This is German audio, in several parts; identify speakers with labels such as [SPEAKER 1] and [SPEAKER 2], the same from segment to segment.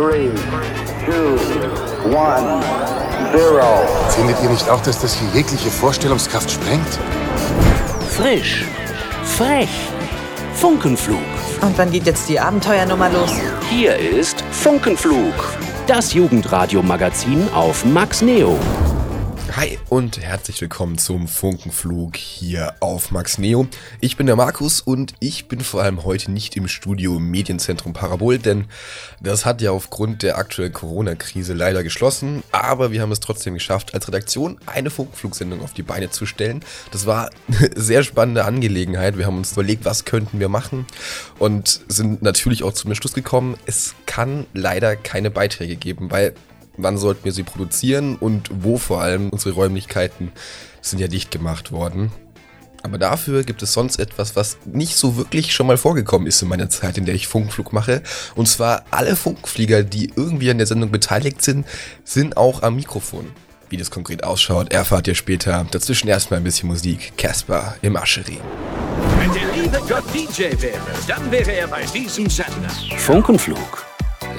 [SPEAKER 1] three, two, one, zero.
[SPEAKER 2] Findet ihr nicht auch, dass das hier jegliche Vorstellungskraft sprengt?
[SPEAKER 3] Frisch, frech, Funkenflug.
[SPEAKER 4] Und wann geht jetzt die Abenteuernummer los?
[SPEAKER 3] Hier ist Funkenflug, das Jugendradio-Magazin auf Max Neo.
[SPEAKER 5] Hi und herzlich willkommen zum Funkenflug hier auf Max Neo. Ich bin der Markus und ich bin vor allem heute nicht im Studio Medienzentrum Parabol, denn das hat ja aufgrund der aktuellen Corona-Krise leider geschlossen. Aber wir haben es trotzdem geschafft, als Redaktion eine Funkenflugsendung auf die Beine zu stellen. Das war eine sehr spannende Angelegenheit. Wir haben uns überlegt, was könnten wir machen und sind natürlich auch zum Schluss gekommen, es kann leider keine Beiträge geben, weil wann sollten wir sie produzieren und wo vor allem. Unsere Räumlichkeiten sind ja dicht gemacht worden. Aber dafür gibt es sonst etwas, was nicht so wirklich schon mal vorgekommen ist in meiner Zeit, in der ich Funkflug mache. Und zwar alle Funkflieger, die irgendwie an der Sendung beteiligt sind, sind auch am Mikrofon. Wie das konkret ausschaut, erfahrt ihr später. Dazwischen erstmal ein bisschen Musik. Casper im Ascherie.
[SPEAKER 6] Wenn der liebe Gott DJ wäre, dann wäre er bei diesem Sender.
[SPEAKER 3] Funkenflug.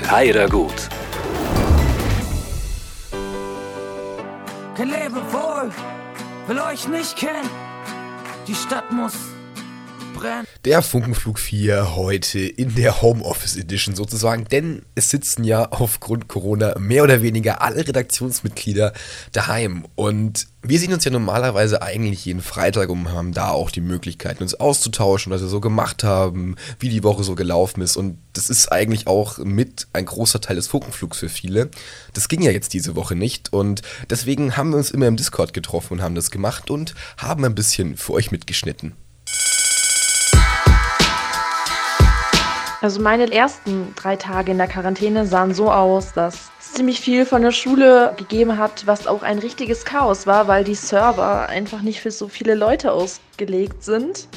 [SPEAKER 3] Leider gut.
[SPEAKER 7] Kein Lebewohl, will euch nicht kennen. Die Stadt muss brennen.
[SPEAKER 5] Der Funkenflug 4 heute in der Homeoffice Edition sozusagen, denn es sitzen ja aufgrund Corona mehr oder weniger alle Redaktionsmitglieder daheim und wir sehen uns ja normalerweise eigentlich jeden Freitag und haben da auch die Möglichkeit, uns auszutauschen, was wir so gemacht haben, wie die Woche so gelaufen ist und das ist eigentlich auch mit ein großer Teil des Funkenflugs für viele. Das ging ja jetzt diese Woche nicht und deswegen haben wir uns immer im Discord getroffen und haben das gemacht und haben ein bisschen für euch mitgeschnitten.
[SPEAKER 8] Also meine ersten drei Tage in der Quarantäne sahen so aus, dass es ziemlich viel von der Schule gegeben hat, was auch ein richtiges Chaos war, weil die Server einfach nicht für so viele Leute ausgelegt sind.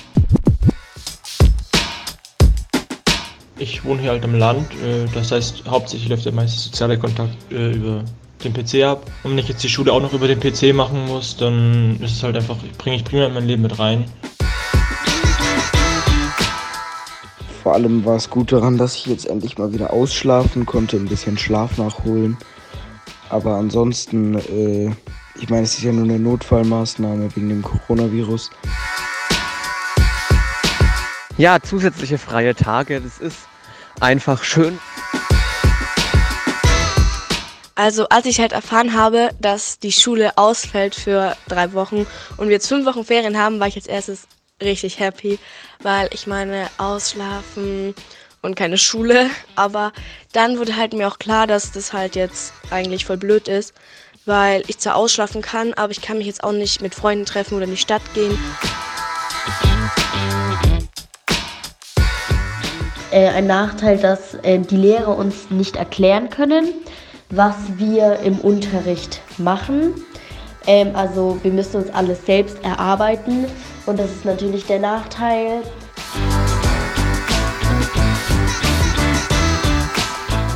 [SPEAKER 9] Ich wohne hier halt im Land, äh, das heißt hauptsächlich läuft der meiste soziale Kontakt äh, über den PC ab. Und wenn ich jetzt die Schule auch noch über den PC machen muss, dann ist es halt einfach, bringe ich bringe mein Leben mit rein.
[SPEAKER 10] Vor allem war es gut daran, dass ich jetzt endlich mal wieder ausschlafen konnte, ein bisschen Schlaf nachholen. Aber ansonsten, äh, ich meine, es ist ja nur eine Notfallmaßnahme wegen dem Coronavirus.
[SPEAKER 11] Ja, zusätzliche freie Tage, das ist einfach schön.
[SPEAKER 12] Also als ich halt erfahren habe, dass die Schule ausfällt für drei Wochen und wir jetzt fünf Wochen Ferien haben, war ich als erstes richtig happy, weil ich meine, ausschlafen und keine Schule. Aber dann wurde halt mir auch klar, dass das halt jetzt eigentlich voll blöd ist, weil ich zwar ausschlafen kann, aber ich kann mich jetzt auch nicht mit Freunden treffen oder in die Stadt gehen.
[SPEAKER 13] Äh, ein Nachteil, dass äh, die Lehrer uns nicht erklären können, was wir im Unterricht machen. Ähm, also wir müssen uns alles selbst erarbeiten und das ist natürlich der Nachteil.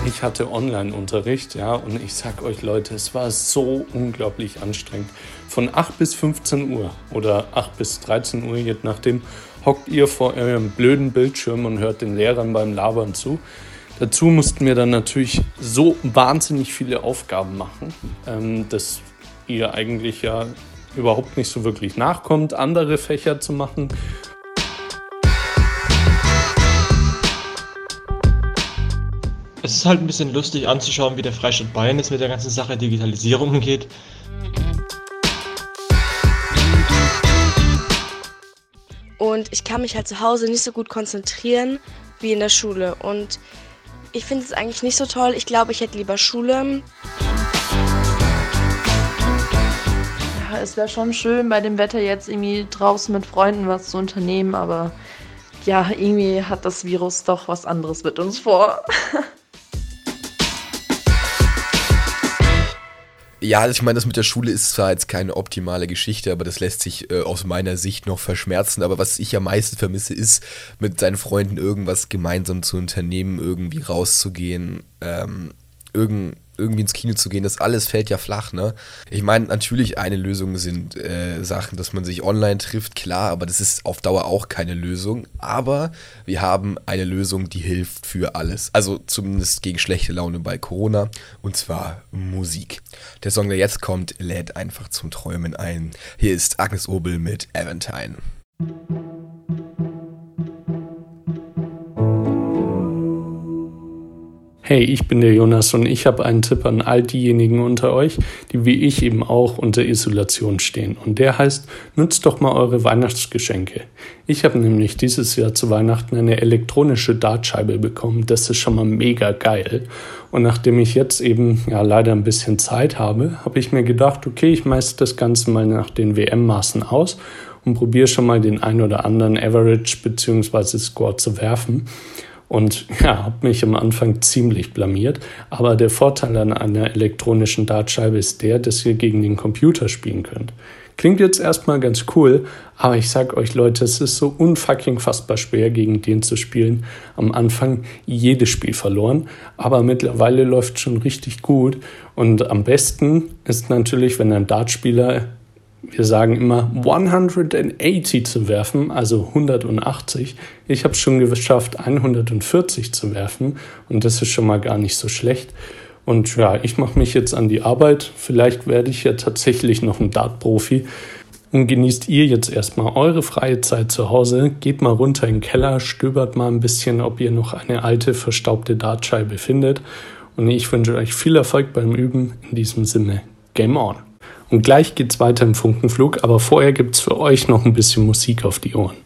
[SPEAKER 14] Ich hatte Online-Unterricht, ja, und ich sag euch Leute, es war so unglaublich anstrengend. Von 8 bis 15 Uhr oder 8 bis 13 Uhr, je nachdem, hockt ihr vor eurem blöden Bildschirm und hört den Lehrern beim Labern zu. Dazu mussten wir dann natürlich so wahnsinnig viele Aufgaben machen, ähm, dass ihr eigentlich ja überhaupt nicht so wirklich nachkommt, andere Fächer zu machen.
[SPEAKER 9] Es ist halt ein bisschen lustig anzuschauen, wie der Freistaat Bayern jetzt mit der ganzen Sache Digitalisierung umgeht.
[SPEAKER 12] Und ich kann mich halt zu Hause nicht so gut konzentrieren wie in der Schule. Und ich finde es eigentlich nicht so toll. Ich glaube, ich hätte lieber Schule.
[SPEAKER 8] Es wäre schon schön, bei dem Wetter jetzt irgendwie draußen mit Freunden was zu unternehmen, aber ja, irgendwie hat das Virus doch was anderes mit uns vor.
[SPEAKER 5] Ja, also ich meine, das mit der Schule ist zwar jetzt keine optimale Geschichte, aber das lässt sich äh, aus meiner Sicht noch verschmerzen. Aber was ich am meisten vermisse, ist, mit seinen Freunden irgendwas gemeinsam zu unternehmen, irgendwie rauszugehen. Ähm, irgend, irgendwie ins Kino zu gehen, das alles fällt ja flach, ne? Ich meine, natürlich eine Lösung sind äh, Sachen, dass man sich online trifft, klar, aber das ist auf Dauer auch keine Lösung. Aber wir haben eine Lösung, die hilft für alles. Also zumindest gegen schlechte Laune bei Corona. Und zwar Musik. Der Song, der jetzt kommt, lädt einfach zum Träumen ein. Hier ist Agnes Obel mit Aventine.
[SPEAKER 14] Hey, ich bin der Jonas und ich habe einen Tipp an all diejenigen unter euch, die wie ich eben auch unter Isolation stehen. Und der heißt, nutzt doch mal eure Weihnachtsgeschenke. Ich habe nämlich dieses Jahr zu Weihnachten eine elektronische Dartscheibe bekommen. Das ist schon mal mega geil. Und nachdem ich jetzt eben ja leider ein bisschen Zeit habe, habe ich mir gedacht, okay, ich meiste das Ganze mal nach den WM-Maßen aus und probiere schon mal den ein oder anderen Average bzw. Score zu werfen und ja, habe mich am Anfang ziemlich blamiert. Aber der Vorteil an einer elektronischen Dartscheibe ist der, dass ihr gegen den Computer spielen könnt. Klingt jetzt erstmal ganz cool, aber ich sag euch Leute, es ist so unfucking fassbar schwer, gegen den zu spielen. Am Anfang jedes Spiel verloren, aber mittlerweile läuft schon richtig gut. Und am besten ist natürlich, wenn ein Dartspieler wir sagen immer 180 zu werfen, also 180. Ich habe es schon geschafft, 140 zu werfen und das ist schon mal gar nicht so schlecht. Und ja, ich mache mich jetzt an die Arbeit. Vielleicht werde ich ja tatsächlich noch ein Dart-Profi. Und genießt ihr jetzt erstmal eure freie Zeit zu Hause. Geht mal runter in den Keller, stöbert mal ein bisschen, ob ihr noch eine alte, verstaubte Dartscheibe findet. Und ich wünsche euch viel Erfolg beim Üben. In diesem Sinne, Game On! Und gleich geht's weiter im Funkenflug, aber vorher gibt's für euch noch ein bisschen Musik auf die Ohren.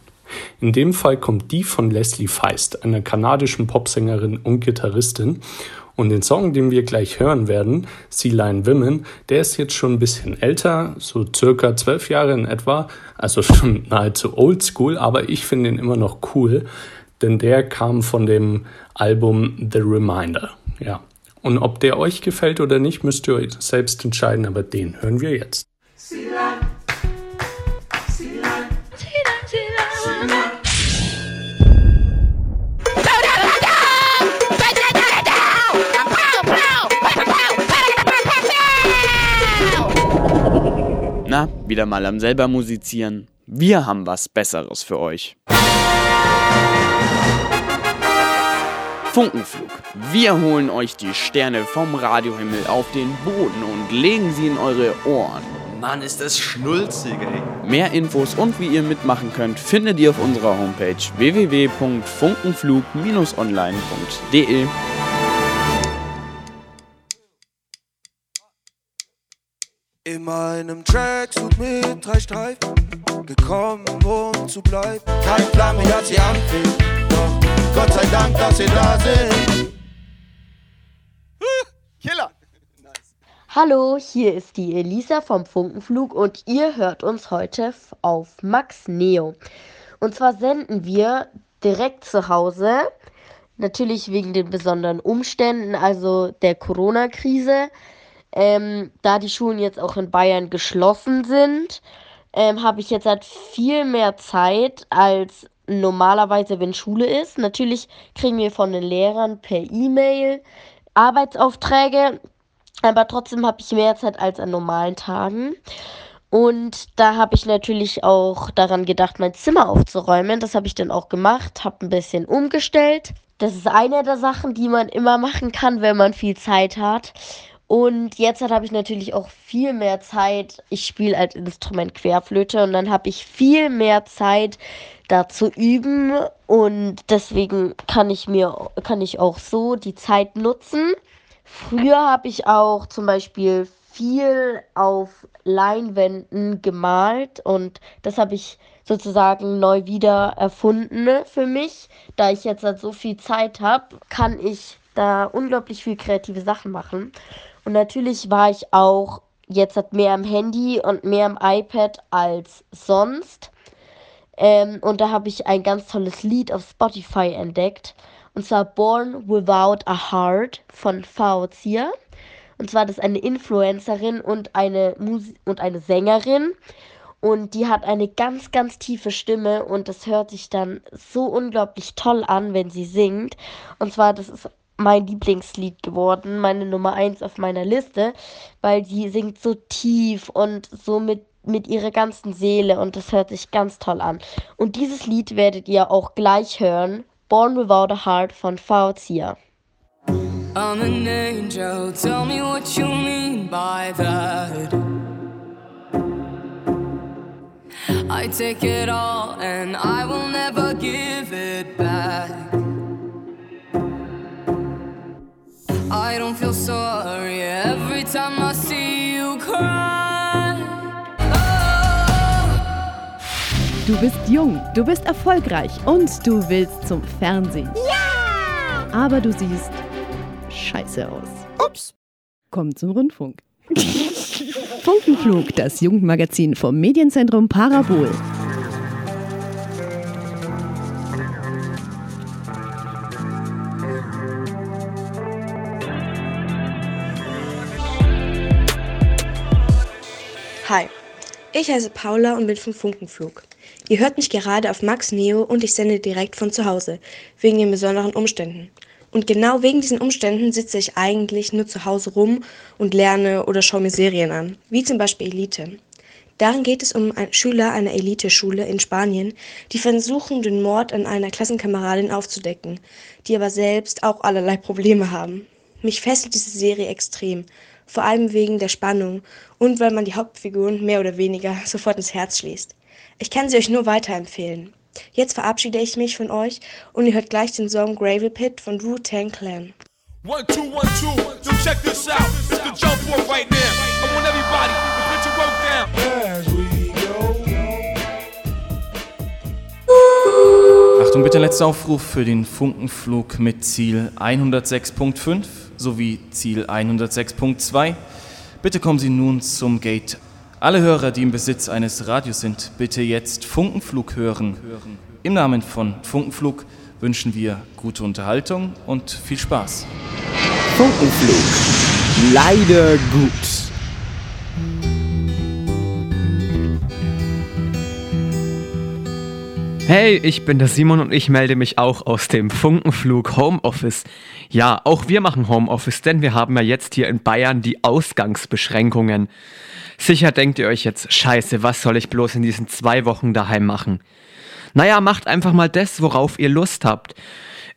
[SPEAKER 14] In dem Fall kommt die von Leslie Feist, einer kanadischen Popsängerin und Gitarristin. Und den Song, den wir gleich hören werden, Sea Line Women, der ist jetzt schon ein bisschen älter, so circa zwölf Jahre in etwa, also schon nahezu oldschool, aber ich finde ihn immer noch cool, denn der kam von dem Album The Reminder. Ja, und ob der euch gefällt oder nicht, müsst ihr euch selbst entscheiden, aber den hören wir jetzt.
[SPEAKER 15] Na, wieder mal am selber musizieren. Wir haben was Besseres für euch. Funkenflug. Wir holen euch die Sterne vom Radiohimmel auf den Boden und legen sie in eure Ohren.
[SPEAKER 16] Mann, ist das schnulzig, ey.
[SPEAKER 15] Mehr Infos und wie ihr mitmachen könnt, findet ihr auf unserer Homepage www.funkenflug-online.de.
[SPEAKER 17] In meinem Tracksuit mit drei Streifen, gekommen um zu bleiben. Kein Plan, wie das hier anfängt, Gott sei Dank, dass ihr da seid.
[SPEAKER 16] Killer!
[SPEAKER 13] Hallo, hier ist die Elisa vom Funkenflug und ihr hört uns heute auf Max Neo. Und zwar senden wir direkt zu Hause, natürlich wegen den besonderen Umständen, also der Corona-Krise. Ähm, da die Schulen jetzt auch in Bayern geschlossen sind, ähm, habe ich jetzt halt viel mehr Zeit als normalerweise, wenn Schule ist. Natürlich kriegen wir von den Lehrern per E-Mail Arbeitsaufträge, aber trotzdem habe ich mehr Zeit als an normalen Tagen. Und da habe ich natürlich auch daran gedacht, mein Zimmer aufzuräumen. Das habe ich dann auch gemacht, habe ein bisschen umgestellt. Das ist eine der Sachen, die man immer machen kann, wenn man viel Zeit hat. Und jetzt habe ich natürlich auch viel mehr Zeit. Ich spiele als Instrument Querflöte und dann habe ich viel mehr Zeit, da zu üben. Und deswegen kann ich mir, kann ich auch so die Zeit nutzen. Früher habe ich auch zum Beispiel viel auf Leinwänden gemalt und das habe ich sozusagen neu wieder erfunden für mich. Da ich jetzt halt so viel Zeit habe, kann ich da unglaublich viel kreative Sachen machen. Und natürlich war ich auch jetzt halt mehr am Handy und mehr am iPad als sonst. Ähm, und da habe ich ein ganz tolles Lied auf Spotify entdeckt. Und zwar Born Without a Heart von Fauzia. Und zwar das ist eine Influencerin und eine und eine Sängerin. Und die hat eine ganz, ganz tiefe Stimme und das hört sich dann so unglaublich toll an, wenn sie singt. Und zwar, das ist mein Lieblingslied geworden, meine Nummer 1 auf meiner Liste, weil sie singt so tief und so mit, mit ihrer ganzen Seele und das hört sich ganz toll an. Und dieses Lied werdet ihr auch gleich hören, Born Without a Heart von Fauzia.
[SPEAKER 18] I'm an angel, tell me what you mean by that. I take it all and I will never give it don't feel sorry every time I see you cry.
[SPEAKER 19] Du bist jung, du bist erfolgreich und du willst zum Fernsehen. Ja! Aber du siehst scheiße aus. Ups. Komm zum Rundfunk. Funkenflug, das Jugendmagazin vom Medienzentrum Parabol.
[SPEAKER 12] Ich heiße Paula und bin vom Funkenflug. Ihr hört mich gerade auf Max Neo und ich sende direkt von zu Hause, wegen den besonderen Umständen. Und genau wegen diesen Umständen sitze ich eigentlich nur zu Hause rum und lerne oder schaue mir Serien an, wie zum Beispiel Elite. Darin geht es um Schüler einer Eliteschule in Spanien, die versuchen, den Mord an einer Klassenkameradin aufzudecken, die aber selbst auch allerlei Probleme haben. Mich fesselt diese Serie extrem, vor allem wegen der Spannung und weil man die Hauptfiguren mehr oder weniger sofort ins Herz schließt. Ich kann sie euch nur weiterempfehlen. Jetzt verabschiede ich mich von euch und ihr hört gleich den Song Gravel Pit von Wu Tang Clan.
[SPEAKER 17] One, two, one, two. Yo, check this out. It's the jump off right now. I want everybody to put your work down. As we go.
[SPEAKER 20] Achtung bitte, letzter Aufruf für den Funkenflug mit Ziel 106.5 sowie Ziel 106.2. Bitte kommen Sie nun zum Gate. Alle Hörer, die im Besitz eines Radios sind, bitte jetzt Funkenflug hören. Im Namen von Funkenflug wünschen wir gute Unterhaltung und viel Spaß.
[SPEAKER 15] Funkenflug. Leider gut.
[SPEAKER 11] Hey, ich bin der Simon und ich melde mich auch aus dem Funkenflug Homeoffice. Ja, auch wir machen Homeoffice, denn wir haben ja jetzt hier in Bayern die Ausgangsbeschränkungen. Sicher denkt ihr euch jetzt, scheiße, was soll ich bloß in diesen zwei Wochen daheim machen? Naja, macht einfach mal das, worauf ihr Lust habt.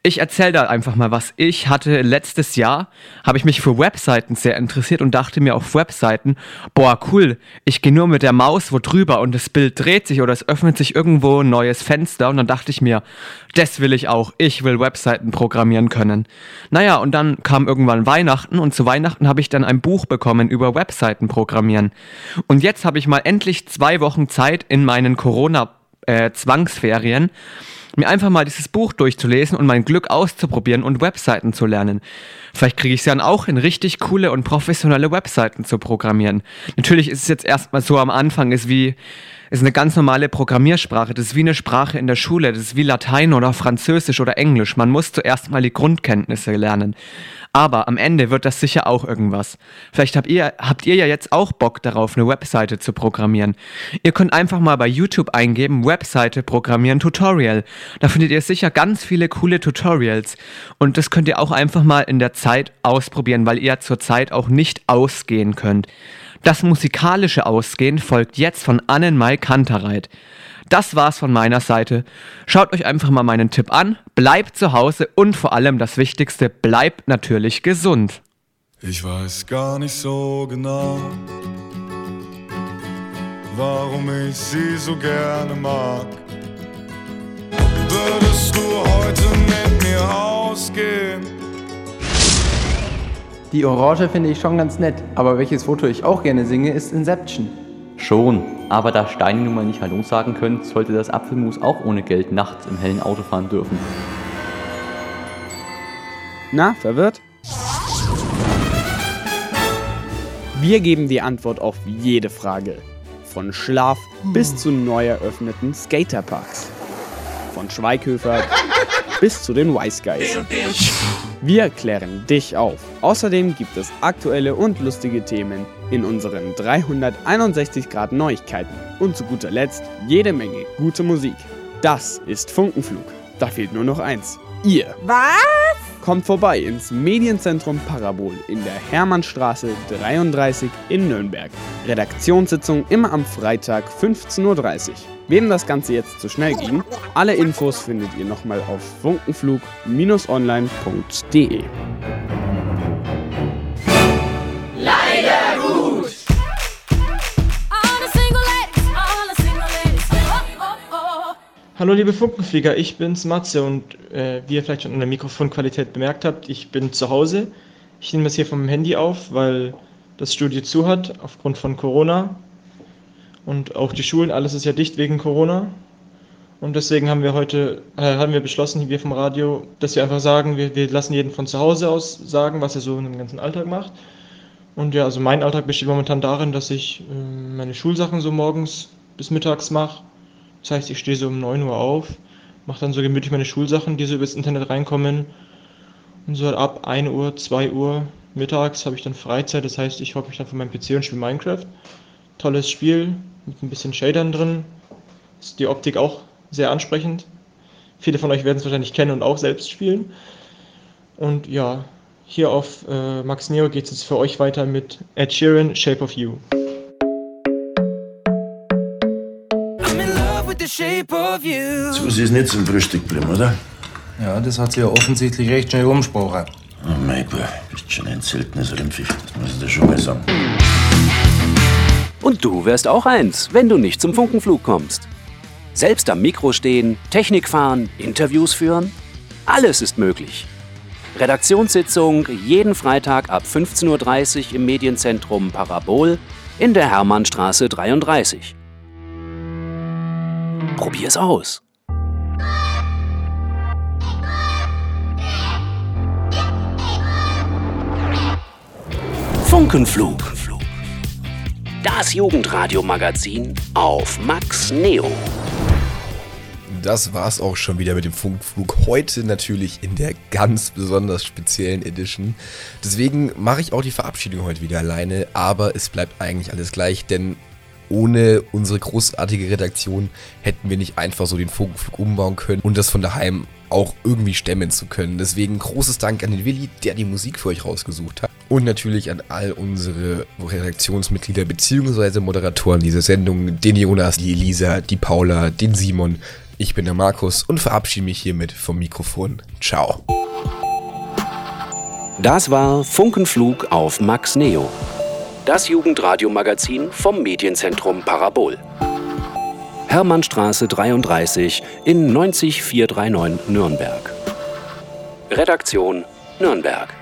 [SPEAKER 11] Ich erzähle da einfach mal was. Ich hatte letztes Jahr, habe ich mich für Webseiten sehr interessiert und dachte mir auf Webseiten, boah, cool, ich gehe nur mit der Maus wo drüber und das Bild dreht sich oder es öffnet sich irgendwo ein neues Fenster und dann dachte ich mir, das will ich auch, ich will Webseiten programmieren können. Naja, und dann kam irgendwann Weihnachten und zu Weihnachten habe ich dann ein Buch bekommen über Webseiten programmieren. Und jetzt habe ich mal endlich zwei Wochen Zeit in meinen Corona-Zwangsferien. Äh, mir einfach mal dieses Buch durchzulesen und mein Glück auszuprobieren und Webseiten zu lernen. Vielleicht kriege ich es dann auch hin, richtig coole und professionelle Webseiten zu programmieren. Natürlich ist es jetzt erstmal so am Anfang, ist wie, ist eine ganz normale Programmiersprache. Das ist wie eine Sprache in der Schule. Das ist wie Latein oder Französisch oder Englisch. Man muss zuerst mal die Grundkenntnisse lernen. Aber am Ende wird das sicher auch irgendwas. Vielleicht habt ihr, habt ihr ja jetzt auch Bock darauf, eine Webseite zu programmieren. Ihr könnt einfach mal bei YouTube eingeben, Webseite programmieren Tutorial. Da findet ihr sicher ganz viele coole Tutorials. Und das könnt ihr auch einfach mal in der Zeit ausprobieren, weil ihr zurzeit auch nicht ausgehen könnt. Das musikalische Ausgehen folgt jetzt von Annenmai Kantereit. Das war's von meiner Seite. Schaut euch einfach mal meinen Tipp an, bleibt zu Hause und vor allem das Wichtigste, bleibt natürlich gesund.
[SPEAKER 17] Ich weiß gar nicht so genau, warum ich sie so gerne mag. Würdest du heute mit mir ausgehen?
[SPEAKER 21] Die Orange finde ich schon ganz nett, aber welches Foto ich auch gerne singe, ist Inception.
[SPEAKER 22] Schon, aber da Steini nun mal nicht Hallo sagen können, sollte das Apfelmus auch ohne Geld nachts im hellen Auto fahren dürfen.
[SPEAKER 15] Na, verwirrt? Wir geben die Antwort auf jede Frage. Von Schlaf bis zu neu eröffneten Skaterparks. Von Schweighöfer bis zu den Wise Guys. Wir klären dich auf. Außerdem gibt es aktuelle und lustige Themen in unseren 361 Grad Neuigkeiten. Und zu guter Letzt jede Menge gute Musik. Das ist Funkenflug. Da fehlt nur noch eins. Ihr.
[SPEAKER 4] Was?
[SPEAKER 15] Kommt vorbei ins Medienzentrum Parabol in der Hermannstraße 33 in Nürnberg. Redaktionssitzung immer am Freitag 15.30 Uhr. Wem das Ganze jetzt zu schnell ging, alle Infos findet ihr nochmal auf funkenflug-online.de.
[SPEAKER 18] Leider gut.
[SPEAKER 9] Hallo liebe Funkenflieger, ich bin's Matze und äh, wie ihr vielleicht schon an der Mikrofonqualität bemerkt habt, ich bin zu Hause. Ich nehme das hier vom Handy auf, weil das Studio zu hat aufgrund von Corona und auch die Schulen, alles ist ja dicht wegen Corona. Und deswegen haben wir heute, äh, haben wir beschlossen, wir vom Radio, dass wir einfach sagen, wir, wir lassen jeden von zu Hause aus sagen, was er so in dem ganzen Alltag macht. Und ja, also mein Alltag besteht momentan darin, dass ich äh, meine Schulsachen so morgens bis mittags mache. Das heißt, ich stehe so um 9 Uhr auf, mache dann so gemütlich meine Schulsachen, die so übers Internet reinkommen. Und so ab 1 Uhr, 2 Uhr mittags habe ich dann Freizeit. Das heißt, ich hocke mich dann von meinem PC und spiele Minecraft. Tolles Spiel mit ein bisschen Shadern drin. Ist die Optik auch sehr ansprechend. Viele von euch werden es wahrscheinlich kennen und auch selbst spielen. Und ja, hier auf äh, Max Neo geht es jetzt für euch weiter mit Ed Sheeran, Shape of You.
[SPEAKER 23] Susi ist nicht zum Frühstück geblieben, oder?
[SPEAKER 24] Ja, das hat sie ja offensichtlich recht schnell umgesprochen.
[SPEAKER 23] Oh mein Gott, bist schon ein seltenes Rindviech, das muss ich dir schon mal sagen.
[SPEAKER 3] Und du wärst auch eins, wenn du nicht zum Funkenflug kommst. Selbst am Mikro stehen, Technik fahren, Interviews führen? Alles ist möglich. Redaktionssitzung jeden Freitag ab 15.30 Uhr im Medienzentrum Parabol in der Hermannstraße 33. Probier's aus. Funkenflug. Das Jugendradio-Magazin auf Max Neo.
[SPEAKER 5] Das war's auch schon wieder mit dem Funkflug. Heute natürlich in der ganz besonders speziellen Edition. Deswegen mache ich auch die Verabschiedung heute wieder alleine, aber es bleibt eigentlich alles gleich, denn ohne unsere großartige Redaktion hätten wir nicht einfach so den Funkenflug umbauen können und das von daheim auch irgendwie stemmen zu können. Deswegen großes Dank an den Willi, der die Musik für euch rausgesucht hat. Und natürlich an all unsere Redaktionsmitglieder bzw. Moderatoren dieser Sendung, den Jonas, die Elisa, die Paula, den Simon. Ich bin der Markus und verabschiede mich hiermit vom Mikrofon. Ciao.
[SPEAKER 3] Das war Funkenflug auf Max Neo. Das Jugendradio-Magazin vom Medienzentrum Parabol. Hermannstraße 33 in 90439 Nürnberg. Redaktion Nürnberg.